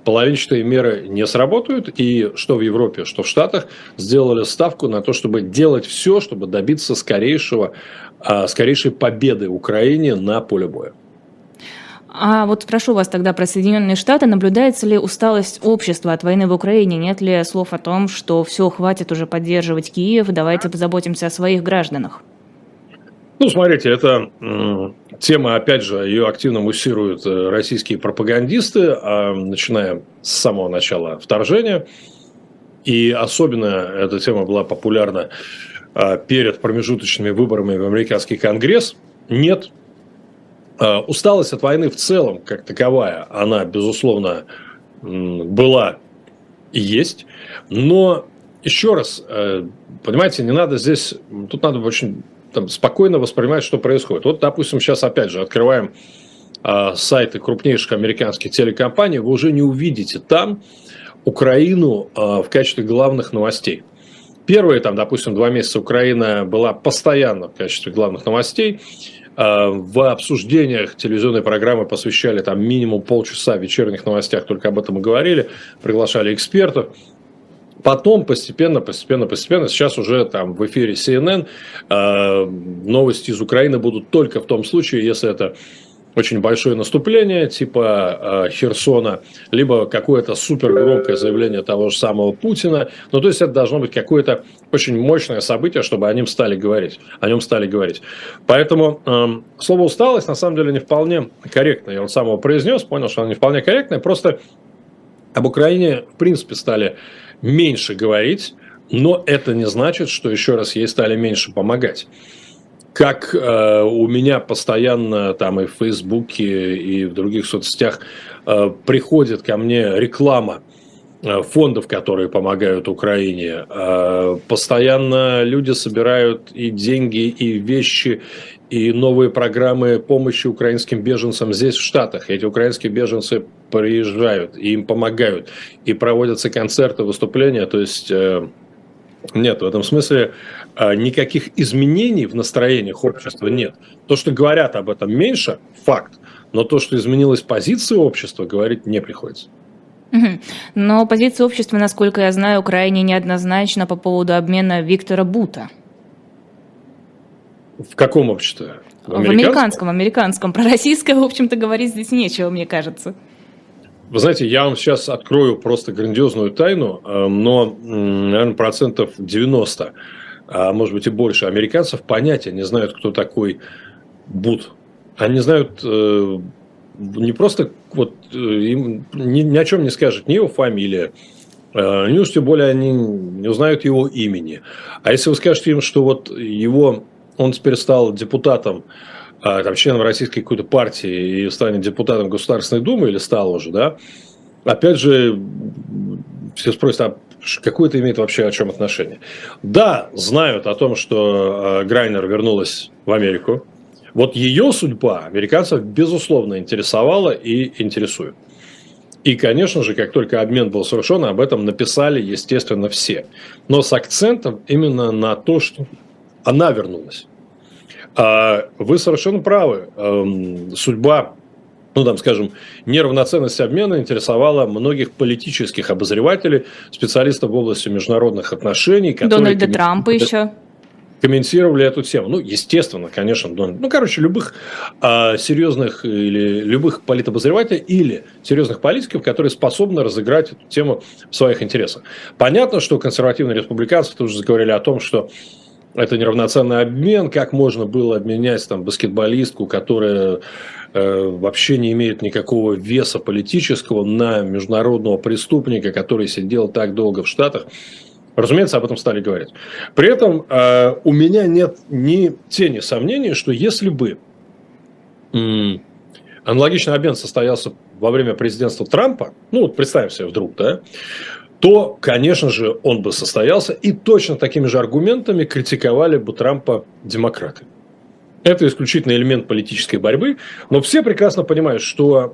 половинчатые меры не сработают, и что в Европе, что в Штатах сделали ставку на то, чтобы делать все, чтобы добиться скорейшего, а, скорейшей победы Украине на поле боя. А вот спрошу вас тогда про Соединенные Штаты. Наблюдается ли усталость общества от войны в Украине? Нет ли слов о том, что все, хватит уже поддерживать Киев, давайте позаботимся о своих гражданах? Ну, смотрите, это тема, опять же, ее активно муссируют э, российские пропагандисты, а, начиная с самого начала вторжения. И особенно эта тема была популярна а, перед промежуточными выборами в американский конгресс. Нет. А, усталость от войны в целом, как таковая, она, безусловно, была и есть. Но еще раз, э, понимаете, не надо здесь, тут надо очень там, спокойно воспринимать, что происходит. Вот, допустим, сейчас опять же открываем э, сайты крупнейших американских телекомпаний, вы уже не увидите там Украину э, в качестве главных новостей. Первые, там, допустим, два месяца Украина была постоянно в качестве главных новостей. В обсуждениях телевизионной программы посвящали там минимум полчаса вечерних новостях, только об этом и говорили, приглашали экспертов. Потом постепенно, постепенно, постепенно, сейчас уже там в эфире CNN э, новости из Украины будут только в том случае, если это очень большое наступление типа э, Херсона, либо какое-то супер громкое заявление того же самого Путина. Ну, то есть это должно быть какое-то очень мощное событие, чтобы о нем стали говорить. О нем стали говорить. Поэтому э, слово усталость на самом деле не вполне корректно. Я он сам его произнес, понял, что оно не вполне корректное. Просто об Украине в принципе стали меньше говорить, но это не значит, что еще раз ей стали меньше помогать. Как э, у меня постоянно там и в Фейсбуке, и в других соцсетях э, приходит ко мне реклама э, фондов, которые помогают Украине. Э, постоянно люди собирают и деньги, и вещи, и новые программы помощи украинским беженцам здесь, в Штатах. Эти украинские беженцы приезжают, и им помогают, и проводятся концерты, выступления. То есть э, нет, в этом смысле э, никаких изменений в настроениях общества нет. То, что говорят об этом меньше, факт. Но то, что изменилась позиция общества, говорить не приходится. Но позиция общества, насколько я знаю, крайне неоднозначна по поводу обмена Виктора Бута. В каком обществе? В американском? В американском, американском. Про российское, в общем-то, говорить здесь нечего, мне кажется. Вы знаете, я вам сейчас открою просто грандиозную тайну, э, но, наверное, процентов 90, а может быть и больше, американцев понятия не знают, кто такой Бут. Они знают э, не просто, вот, э, им ни, ни о чем не скажут, ни его фамилия, ни уж тем более они не узнают его имени. А если вы скажете им, что вот его он теперь стал депутатом, а, там, членом российской какой-то партии и станет депутатом Государственной Думы или стал уже, да, опять же, все спросят, а какое это имеет вообще о чем отношение? Да, знают о том, что а, Грайнер вернулась в Америку. Вот ее судьба американцев, безусловно, интересовала и интересует. И, конечно же, как только обмен был совершен, об этом написали, естественно, все. Но с акцентом именно на то, что она вернулась. А вы совершенно правы. Эм, судьба ну, там, скажем, неравноценность обмена интересовала многих политических обозревателей, специалистов в области международных отношений. Дональда Трампа еще. комментировали эту тему. Ну, естественно, конечно, ну, короче, любых а, серьезных или любых политобозревателей или серьезных политиков, которые способны разыграть эту тему в своих интересах. Понятно, что консервативные республиканцы тоже заговорили о том, что это неравноценный обмен, как можно было обменять там баскетболистку, которая э, вообще не имеет никакого веса политического на международного преступника, который сидел так долго в Штатах. Разумеется, об этом стали говорить. При этом э, у меня нет ни тени сомнений, что если бы м, аналогичный обмен состоялся во время президентства Трампа, ну вот представим себе вдруг, да, то, конечно же, он бы состоялся, и точно такими же аргументами критиковали бы Трампа демократы. Это исключительно элемент политической борьбы, но все прекрасно понимают, что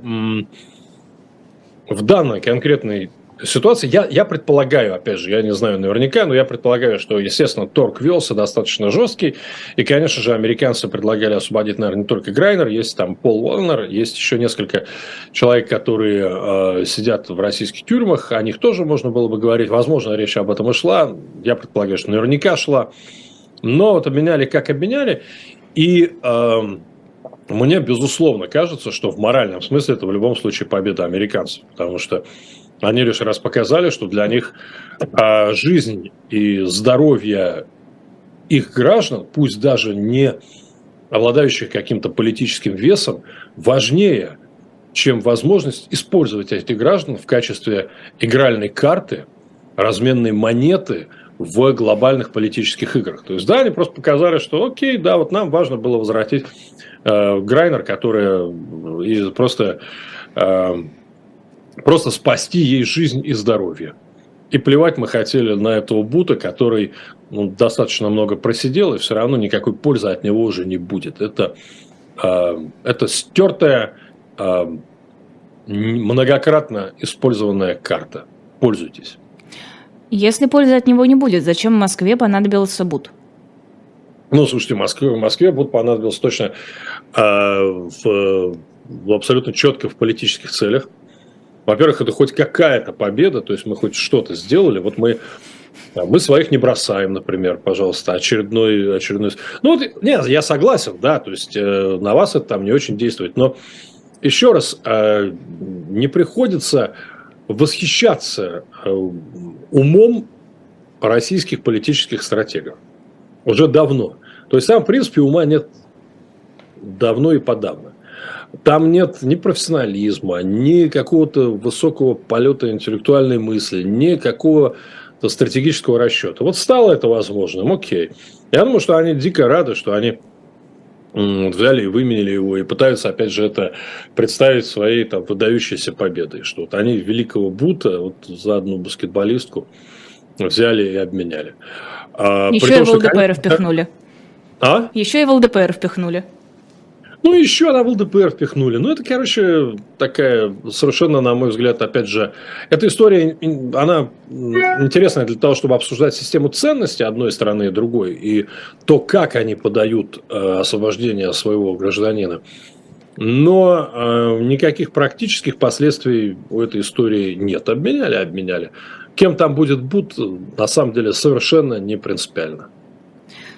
в данной конкретной ситуации, я, я предполагаю, опять же, я не знаю наверняка, но я предполагаю, что, естественно, торг велся достаточно жесткий, и, конечно же, американцы предлагали освободить, наверное, не только Грайнер, есть там Пол Уолнер, есть еще несколько человек, которые э, сидят в российских тюрьмах, о них тоже можно было бы говорить, возможно, речь об этом и шла, я предполагаю, что наверняка шла, но вот обменяли, как обменяли, и... Э, мне, безусловно, кажется, что в моральном смысле это в любом случае победа американцев, потому что они лишь раз показали, что для них а, жизнь и здоровье их граждан, пусть даже не обладающих каким-то политическим весом, важнее, чем возможность использовать этих граждан в качестве игральной карты, разменной монеты в глобальных политических играх. То есть, да, они просто показали, что окей, да, вот нам важно было возвратить э, Грайнер, который и просто э, просто спасти ей жизнь и здоровье. И плевать мы хотели на этого Бута, который ну, достаточно много просидел, и все равно никакой пользы от него уже не будет. Это, э, это стертая, э, многократно использованная карта. Пользуйтесь. Если пользы от него не будет, зачем Москве понадобился Бут? Ну, слушайте, Москве, Москве Бут понадобился точно э, в, в абсолютно четко в политических целях. Во-первых, это хоть какая-то победа, то есть мы хоть что-то сделали. Вот мы мы своих не бросаем, например, пожалуйста, очередной, очередной. Ну, вот, нет, я согласен, да, то есть э, на вас это там не очень действует, но еще раз, э, не приходится восхищаться э, умом российских политических стратегов. Уже давно. То есть, сам, в принципе, ума нет давно и подавно. Там нет ни профессионализма, ни какого-то высокого полета интеллектуальной мысли, ни какого стратегического расчета. Вот стало это возможным, окей. Я думаю, что они дико рады, что они взяли и выменили его и пытаются, опять же, это представить своей там выдающейся победой, что вот они великого Бута вот за одну баскетболистку взяли и обменяли. А, Еще том, и в ЛДПР что... впихнули. А? Еще и в ЛДПР впихнули. Ну, еще она в ЛДПР впихнули. Ну, это, короче, такая совершенно, на мой взгляд, опять же, эта история, она интересная для того, чтобы обсуждать систему ценностей одной страны и другой, и то, как они подают э, освобождение своего гражданина. Но э, никаких практических последствий у этой истории нет. Обменяли, обменяли. Кем там будет Буд, на самом деле, совершенно не принципиально.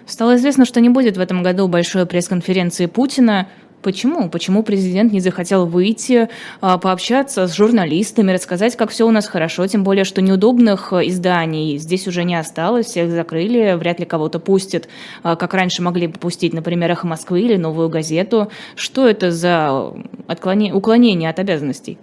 Стало известно, что не будет в этом году большой пресс-конференции Путина. Почему? Почему президент не захотел выйти, а, пообщаться с журналистами, рассказать, как все у нас хорошо, тем более, что неудобных изданий здесь уже не осталось, всех закрыли, вряд ли кого-то пустят, а, как раньше могли бы пустить, например, «Эхо Москвы» или «Новую газету». Что это за отклонение, уклонение от обязанностей?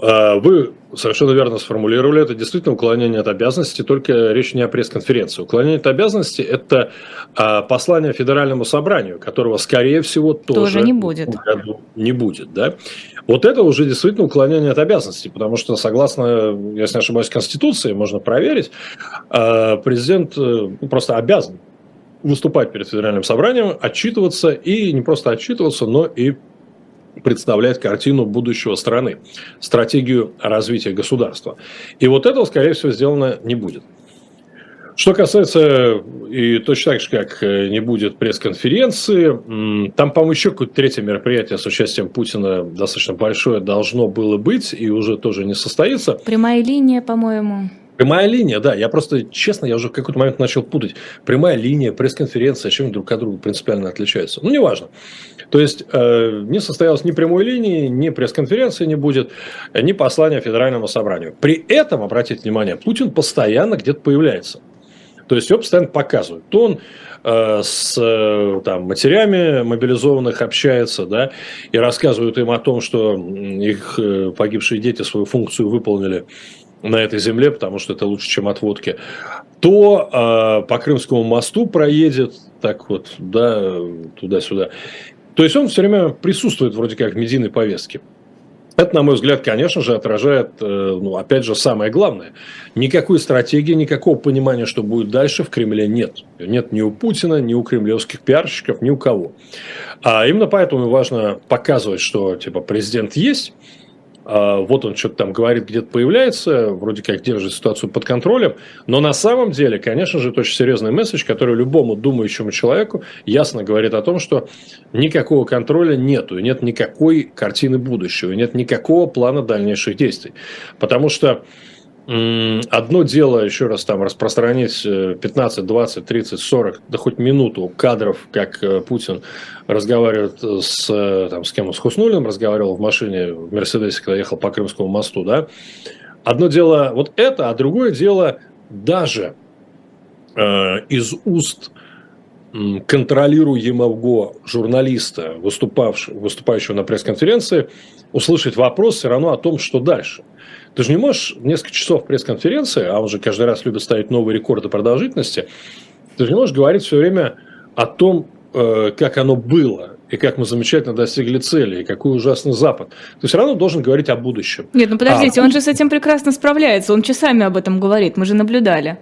А, вы совершенно верно сформулировали, это действительно уклонение от обязанностей, только речь не о пресс-конференции. Уклонение от обязанностей – это а, послание Федеральному собранию, которого, скорее всего, тоже, тоже не будет. Не будет да? Вот это уже действительно уклонение от обязанностей, потому что, согласно, если не ошибаюсь, Конституции, можно проверить, а, президент э, просто обязан выступать перед Федеральным собранием, отчитываться и не просто отчитываться, но и представлять картину будущего страны, стратегию развития государства. И вот этого, скорее всего, сделано не будет. Что касается, и точно так же, как э, не будет пресс-конференции, там, по-моему, еще какое-то третье мероприятие с участием Путина достаточно большое должно было быть и уже тоже не состоится. Прямая линия, по-моему. Прямая линия, да. Я просто, честно, я уже в какой-то момент начал путать. Прямая линия, пресс-конференция, чем друг от друга принципиально отличаются. Ну, неважно. То есть, э, не состоялось ни прямой линии, ни пресс-конференции не будет, ни послания Федеральному собранию. При этом, обратите внимание, Путин постоянно где-то появляется. То есть, его постоянно показывают. То он э, с э, там, матерями мобилизованных общается, да, и рассказывают им о том, что их э, погибшие дети свою функцию выполнили на этой земле, потому что это лучше, чем отводки, то э, по Крымскому мосту проедет так вот, да, туда-сюда. То есть он все время присутствует вроде как в медийной повестке. Это, на мой взгляд, конечно же, отражает, э, ну, опять же, самое главное. Никакой стратегии, никакого понимания, что будет дальше в Кремле нет. Нет ни у Путина, ни у кремлевских пиарщиков, ни у кого. А именно поэтому важно показывать, что, типа, президент есть, вот он что-то там говорит, где-то появляется, вроде как держит ситуацию под контролем, но на самом деле, конечно же, это очень серьезный месседж, который любому думающему человеку ясно говорит о том, что никакого контроля нету, нет никакой картины будущего, нет никакого плана дальнейших действий. Потому что Одно дело, еще раз, там распространить 15, 20, 30, 40, да хоть минуту кадров, как э, Путин разговаривает с, э, там, с кем с Хуснулиным разговаривал в машине в Мерседесе, когда ехал по Крымскому мосту, да. Одно дело вот это, а другое дело даже э, из уст контролируемого журналиста, выступавшего, выступающего на пресс-конференции, услышать вопрос все равно о том, что дальше. Ты же не можешь несколько часов пресс-конференции, а он же каждый раз любит ставить новые рекорды продолжительности, ты же не можешь говорить все время о том, э, как оно было, и как мы замечательно достигли цели, и какой ужасный Запад. Ты все равно должен говорить о будущем. Нет, ну подождите, а... он же с этим прекрасно справляется, он часами об этом говорит, мы же наблюдали.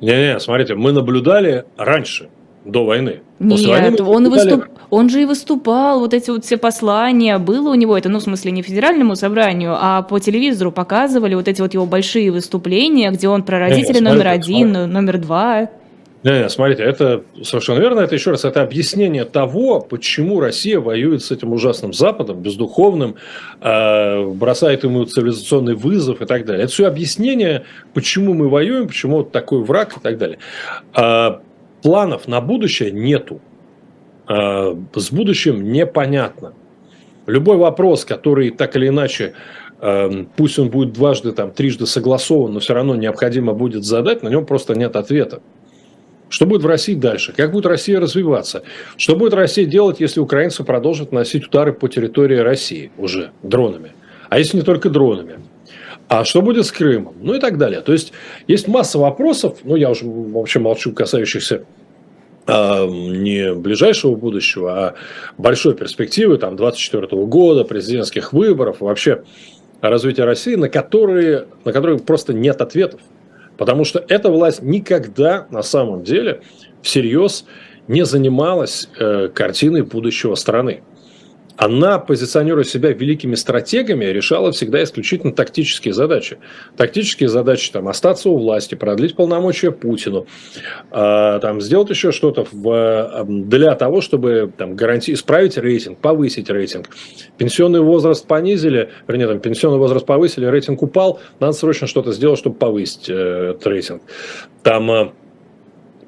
Не-не, смотрите, мы наблюдали раньше – до войны. После Нет, войны он, выступ... он же и выступал, вот эти вот все послания, было у него это, ну, в смысле, не федеральному собранию, а по телевизору показывали вот эти вот его большие выступления, где он про родителей номер один, смотрите. номер два. Не, не, смотрите, это совершенно верно. Это еще раз, это объяснение того, почему Россия воюет с этим ужасным Западом, бездуховным, э, бросает ему цивилизационный вызов и так далее. Это все объяснение, почему мы воюем, почему вот такой враг и так далее. Планов на будущее нету. А, с будущим непонятно. Любой вопрос, который так или иначе, а, пусть он будет дважды, там, трижды согласован, но все равно необходимо будет задать, на нем просто нет ответа. Что будет в России дальше? Как будет Россия развиваться? Что будет Россия делать, если украинцы продолжат носить удары по территории России уже дронами? А если не только дронами? А что будет с Крымом? Ну и так далее. То есть, есть масса вопросов, ну, я уже вообще молчу, касающихся а, не ближайшего будущего, а большой перспективы, там, 24 года, президентских выборов, вообще развития России, на которые, на которые просто нет ответов. Потому что эта власть никогда на самом деле всерьез не занималась э, картиной будущего страны она, позиционируя себя великими стратегами, решала всегда исключительно тактические задачи. Тактические задачи там, остаться у власти, продлить полномочия Путину, э, там, сделать еще что-то в, для того, чтобы там, гарантии, исправить рейтинг, повысить рейтинг. Пенсионный возраст понизили, вернее, там, пенсионный возраст повысили, рейтинг упал, надо срочно что-то сделать, чтобы повысить э, этот рейтинг. Там э,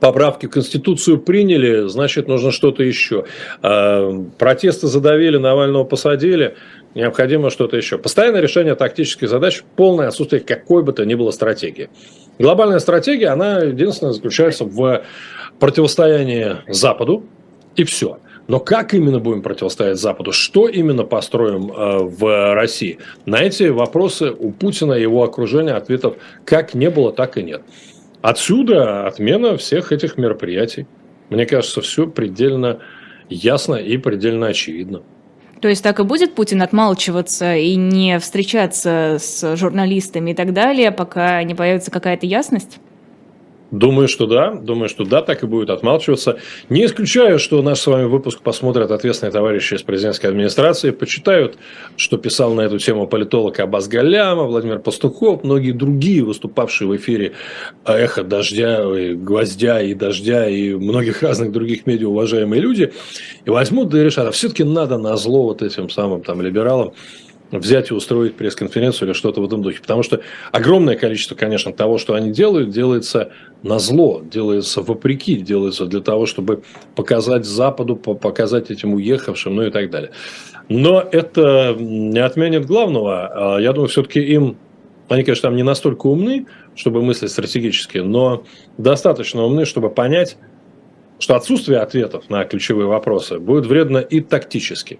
поправки в Конституцию приняли, значит, нужно что-то еще. А, протесты задавили, Навального посадили, необходимо что-то еще. Постоянное решение тактических задач, полное отсутствие какой бы то ни было стратегии. Глобальная стратегия, она единственная заключается в противостоянии Западу, и все. Но как именно будем противостоять Западу? Что именно построим э, в России? На эти вопросы у Путина и его окружения ответов как не было, так и нет. Отсюда отмена всех этих мероприятий. Мне кажется, все предельно ясно и предельно очевидно. То есть так и будет Путин отмалчиваться и не встречаться с журналистами и так далее, пока не появится какая-то ясность? Думаю, что да. Думаю, что да, так и будет отмалчиваться. Не исключаю, что наш с вами выпуск посмотрят ответственные товарищи из президентской администрации, почитают, что писал на эту тему политолог Абаз Галямов, Владимир Пастухов, многие другие, выступавшие в эфире «Эхо дождя», «Гвоздя» и «Дождя» и многих разных других медиа уважаемые люди, и возьмут да и решат, а все-таки надо на зло вот этим самым там либералам взять и устроить пресс-конференцию или что-то в этом духе. Потому что огромное количество, конечно, того, что они делают, делается на зло, делается вопреки, делается для того, чтобы показать Западу, показать этим уехавшим, ну и так далее. Но это не отменит главного. А я думаю, все-таки им, они, конечно, там не настолько умны, чтобы мыслить стратегически, но достаточно умны, чтобы понять, что отсутствие ответов на ключевые вопросы будет вредно и тактически.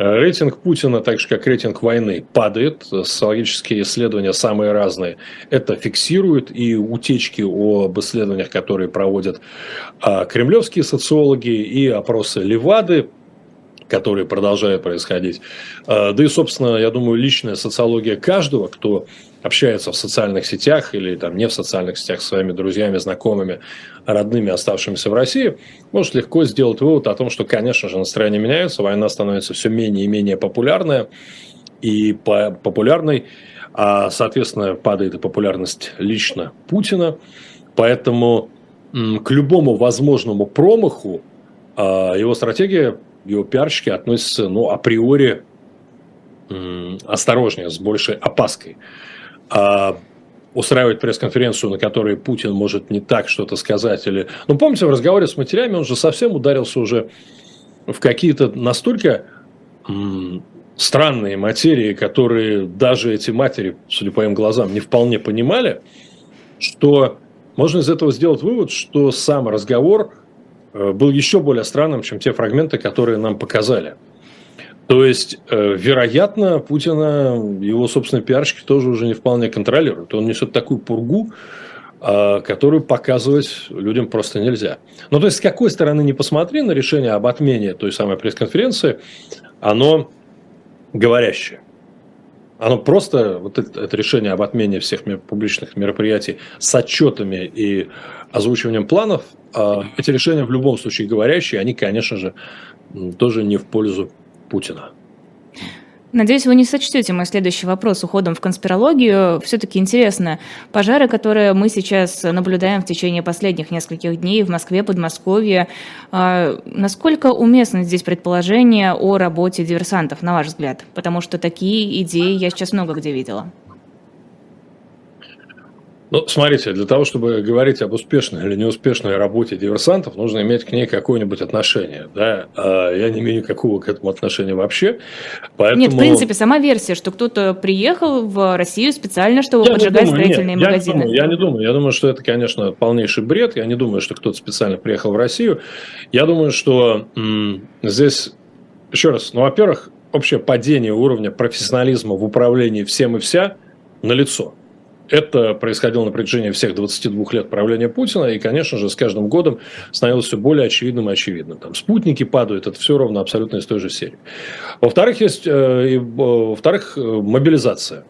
Рейтинг Путина, так же как рейтинг войны, падает. Социологические исследования самые разные это фиксируют. И утечки об исследованиях, которые проводят а, кремлевские социологи, и опросы Левады, которые продолжают происходить. А, да и, собственно, я думаю, личная социология каждого, кто общается в социальных сетях или там не в социальных сетях с своими друзьями, знакомыми, родными, оставшимися в России, может легко сделать вывод о том, что, конечно же, настроение меняется, война становится все менее и менее популярная и по популярной, а, соответственно, падает и популярность лично Путина. Поэтому к любому возможному промаху а, его стратегия, его относятся, ну, априори осторожнее, с большей опаской а устраивать пресс-конференцию, на которой Путин может не так что-то сказать. Или... Ну, помните, в разговоре с матерями он же совсем ударился уже в какие-то настолько странные материи, которые даже эти матери, судя по им глазам, не вполне понимали, что можно из этого сделать вывод, что сам разговор был еще более странным, чем те фрагменты, которые нам показали. То есть, э, вероятно, Путина его собственные пиарщики тоже уже не вполне контролируют. Он несет такую пургу, а, которую показывать людям просто нельзя. Ну, то есть, с какой стороны не посмотри на решение об отмене той самой пресс-конференции, оно говорящее. Оно просто, вот это, это решение об отмене всех публичных мероприятий с отчетами и озвучиванием планов, а, эти решения в любом случае говорящие, они, конечно же, тоже не в пользу Путина. Надеюсь, вы не сочтете мой следующий вопрос уходом в конспирологию. Все-таки интересно, пожары, которые мы сейчас наблюдаем в течение последних нескольких дней в Москве, Подмосковье, а, насколько уместно здесь предположение о работе диверсантов, на ваш взгляд? Потому что такие идеи я сейчас много где видела. Ну, смотрите, для того, чтобы говорить об успешной или неуспешной работе диверсантов, нужно иметь к ней какое-нибудь отношение. Да? А я не имею никакого к этому отношения вообще. Поэтому... Нет, в принципе, сама версия, что кто-то приехал в Россию специально, чтобы я поджигать думаю, строительные нет, магазины. Я не, думаю, я не думаю. Я думаю, что это, конечно, полнейший бред. Я не думаю, что кто-то специально приехал в Россию. Я думаю, что м- здесь, еще раз, ну, во-первых, общее падение уровня профессионализма в управлении всем и вся налицо. Это происходило на протяжении всех 22 лет правления Путина, и, конечно же, с каждым годом становилось все более очевидным и очевидным. Там спутники падают, это все ровно абсолютно из той же серии. Во-вторых, есть, э, во-вторых, э, мобилизация.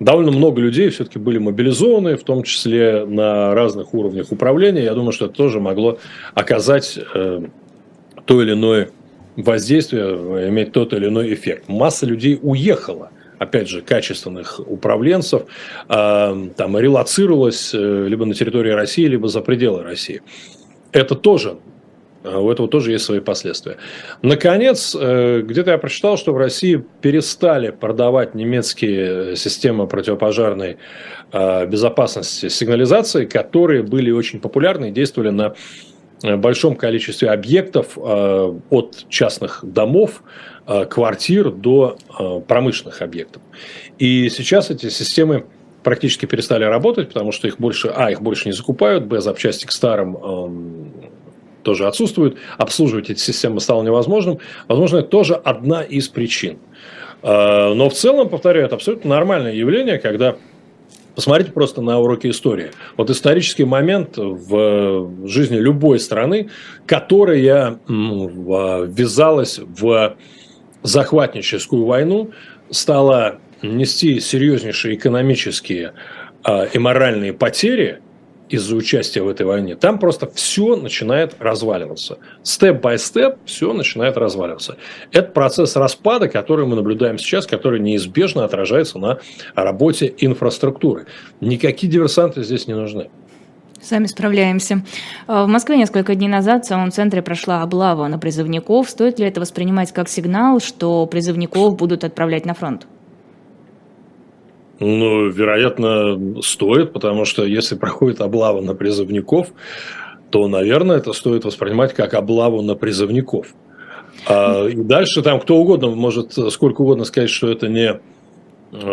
Довольно много людей все-таки были мобилизованы, в том числе на разных уровнях управления. Я думаю, что это тоже могло оказать э, то или иное воздействие, иметь тот или иной эффект. Масса людей уехала – опять же, качественных управленцев, э, там релацировалось э, либо на территории России, либо за пределы России. Это тоже э, у этого тоже есть свои последствия. Наконец, где-то я прочитал, что в России перестали продавать немецкие системы противопожарной безопасности сигнализации, которые были очень популярны и действовали на большом количестве объектов от частных домов Э, квартир до э, промышленных объектов. И сейчас эти системы практически перестали работать, потому что их больше, а, их больше не закупают, б, запчасти к старым эм, тоже отсутствуют, обслуживать эти системы стало невозможным. Возможно, это тоже одна из причин. Э, но в целом, повторяю, это абсолютно нормальное явление, когда Посмотрите просто на уроки истории. Вот исторический момент в жизни любой страны, которая ввязалась в захватническую войну, стала нести серьезнейшие экономические э, и моральные потери из-за участия в этой войне, там просто все начинает разваливаться. Step by step все начинает разваливаться. Это процесс распада, который мы наблюдаем сейчас, который неизбежно отражается на работе инфраструктуры. Никакие диверсанты здесь не нужны. Сами справляемся. А, в Москве несколько дней назад в самом центре прошла облава на призывников. Стоит ли это воспринимать как сигнал, что призывников будут отправлять на фронт? Ну, вероятно, стоит, потому что если проходит облава на призывников, то, наверное, это стоит воспринимать как облаву на призывников. А, и дальше там кто угодно может сколько угодно сказать, что это не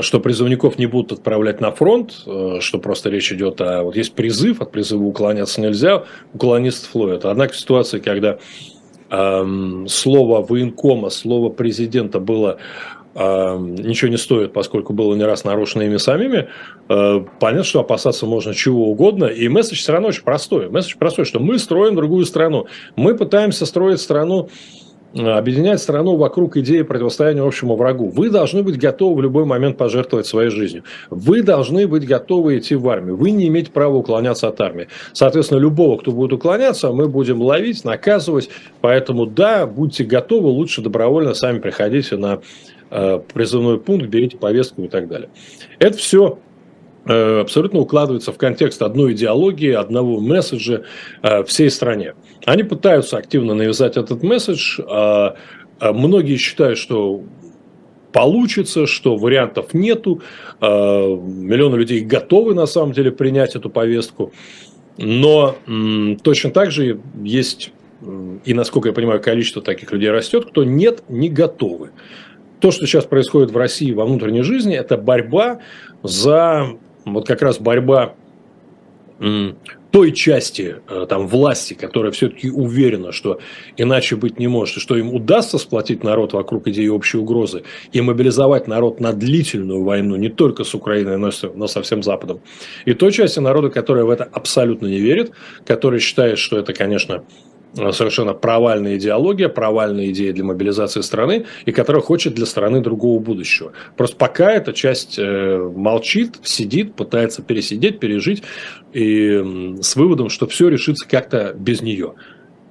что призывников не будут отправлять на фронт, э, что просто речь идет о... Вот есть призыв, от призыва уклоняться нельзя, уклонистов ловят. Однако в ситуации, когда эм, слово военкома, слово президента было ничего не стоит, поскольку было не раз нарушено ими самими, э, понятно, что опасаться можно чего угодно, и месседж все равно очень простой. Месседж простой, что мы строим другую страну. Мы пытаемся строить страну объединять страну вокруг идеи противостояния общему врагу. Вы должны быть готовы в любой момент пожертвовать своей жизнью. Вы должны быть готовы идти в армию. Вы не имеете права уклоняться от армии. Соответственно, любого, кто будет уклоняться, мы будем ловить, наказывать. Поэтому да, будьте готовы, лучше добровольно сами приходите на призывной пункт, берите повестку и так далее. Это все Э, абсолютно укладывается в контекст одной идеологии, одного месседжа э, всей стране. Они пытаются активно навязать этот месседж. Многие считают, что получится, что вариантов нету. Миллионы людей готовы на самом деле принять эту повестку. Но точно так же есть, и насколько я понимаю, количество таких людей растет, кто нет, не готовы. То, что сейчас происходит в России во внутренней жизни, это борьба за вот как раз борьба той части э, там, власти, которая все-таки уверена, что иначе быть не может, и что им удастся сплотить народ вокруг идеи общей угрозы и мобилизовать народ на длительную войну не только с Украиной, но, со всем Западом. И той части народа, которая в это абсолютно не верит, которая считает, что это, конечно, совершенно провальная идеология, провальная идея для мобилизации страны, и которая хочет для страны другого будущего. Просто пока эта часть э, молчит, сидит, пытается пересидеть, пережить, и с выводом, что все решится как-то без нее.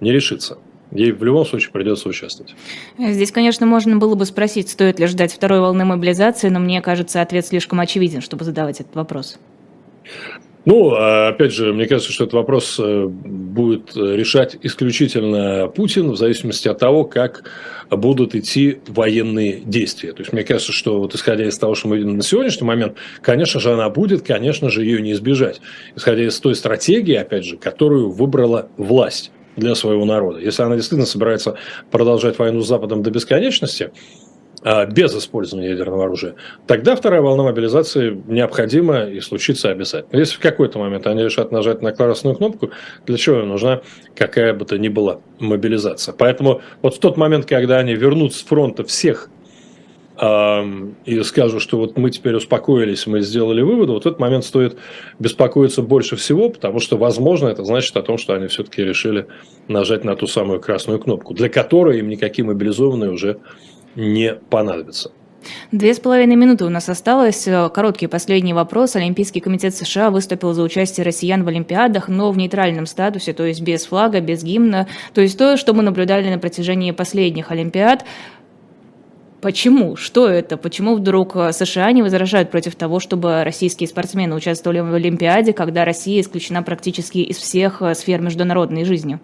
Не решится. Ей в любом случае придется участвовать. Здесь, конечно, можно было бы спросить, стоит ли ждать второй волны мобилизации, но мне кажется, ответ слишком очевиден, чтобы задавать этот вопрос. Ну, а, опять же, мне кажется, что этот вопрос э, будет решать исключительно Путин в зависимости от того, как будут идти военные действия. То есть, мне кажется, что вот исходя из того, что мы видим на сегодняшний момент, конечно же, она будет, конечно же, ее не избежать. Исходя из той стратегии, опять же, которую выбрала власть для своего народа. Если она действительно собирается продолжать войну с Западом до бесконечности, без использования ядерного оружия, тогда вторая волна мобилизации необходима и случится обязательно. Если в какой-то момент они решат нажать на красную кнопку, для чего им нужна какая бы то ни была мобилизация. Поэтому вот в тот момент, когда они вернут с фронта всех и скажут, что вот мы теперь успокоились, мы сделали выводы, вот этот момент стоит беспокоиться больше всего, потому что, возможно, это значит о том, что они все-таки решили нажать на ту самую красную кнопку, для которой им никакие мобилизованные уже не понадобится. Две с половиной минуты у нас осталось. Короткий последний вопрос. Олимпийский комитет США выступил за участие россиян в Олимпиадах, но в нейтральном статусе, то есть без флага, без гимна. То есть то, что мы наблюдали на протяжении последних Олимпиад. Почему? Что это? Почему вдруг США не возражают против того, чтобы российские спортсмены участвовали в Олимпиаде, когда Россия исключена практически из всех сфер международной жизни?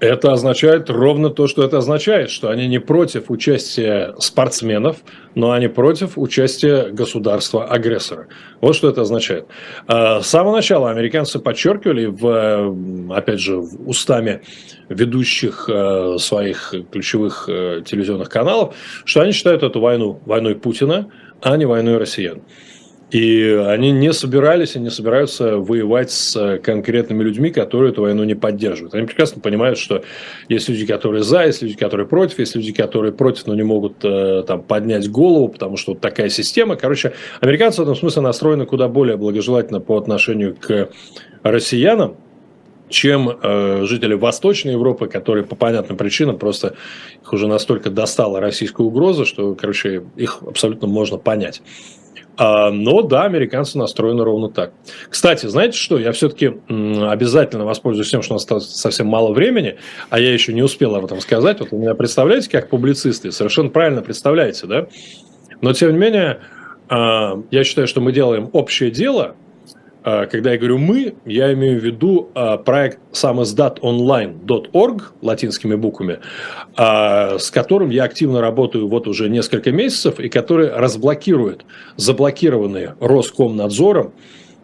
Это означает ровно то, что это означает, что они не против участия спортсменов, но они против участия государства-агрессора. Вот что это означает. А, с самого начала американцы подчеркивали, в, опять же, в устами ведущих э, своих ключевых э, телевизионных каналов, что они считают эту войну войной Путина, а не войной россиян. И они не собирались и не собираются воевать с конкретными людьми, которые эту войну не поддерживают. Они прекрасно понимают, что есть люди, которые за, есть люди, которые против, есть люди, которые против, но не могут э, там, поднять голову, потому что вот такая система. Короче, американцы в этом смысле настроены куда более благожелательно по отношению к россиянам, чем э, жители Восточной Европы, которые по понятным причинам просто их уже настолько достала российская угроза, что, короче, их абсолютно можно понять. А, но да, американцы настроены ровно так. Кстати, знаете что? Я все-таки обязательно воспользуюсь тем, что у нас совсем мало времени, а я еще не успел об этом сказать. Вот вы меня представляете как публицисты? Совершенно правильно представляете, да? Но тем не менее, а, я считаю, что мы делаем общее дело, когда я говорю «мы», я имею в виду а, проект самиздатонline.org латинскими буквами, а, с которым я активно работаю вот уже несколько месяцев и который разблокирует заблокированные Роскомнадзором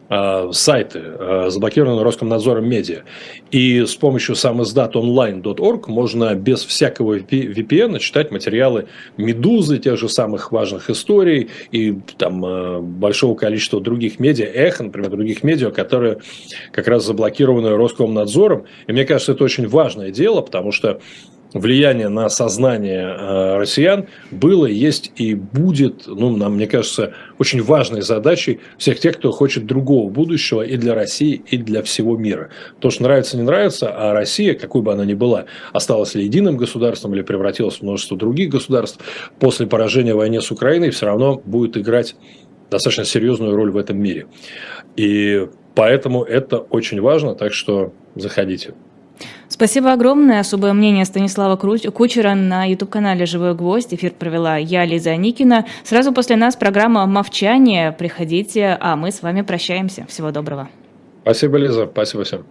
сайты, э, заблокированы Роскомнадзором медиа. И с помощью самиздатонline.org можно без всякого VPN читать материалы «Медузы», тех же самых важных историй и там э, большого количества других медиа, «Эхо», например, других медиа, которые как раз заблокированы Роскомнадзором. И мне кажется, это очень важное дело, потому что влияние на сознание э, россиян было, есть и будет, ну, нам, мне кажется, очень важной задачей всех тех, кто хочет другого будущего и для России, и для всего мира. То, что нравится, не нравится, а Россия, какой бы она ни была, осталась ли единым государством или превратилась в множество других государств, после поражения в войне с Украиной все равно будет играть достаточно серьезную роль в этом мире. И поэтому это очень важно, так что заходите. Спасибо огромное. Особое мнение Станислава Кучера на YouTube-канале «Живой гвоздь». Эфир провела я, Лиза Никина. Сразу после нас программа «Мовчание». Приходите, а мы с вами прощаемся. Всего доброго. Спасибо, Лиза. Спасибо всем.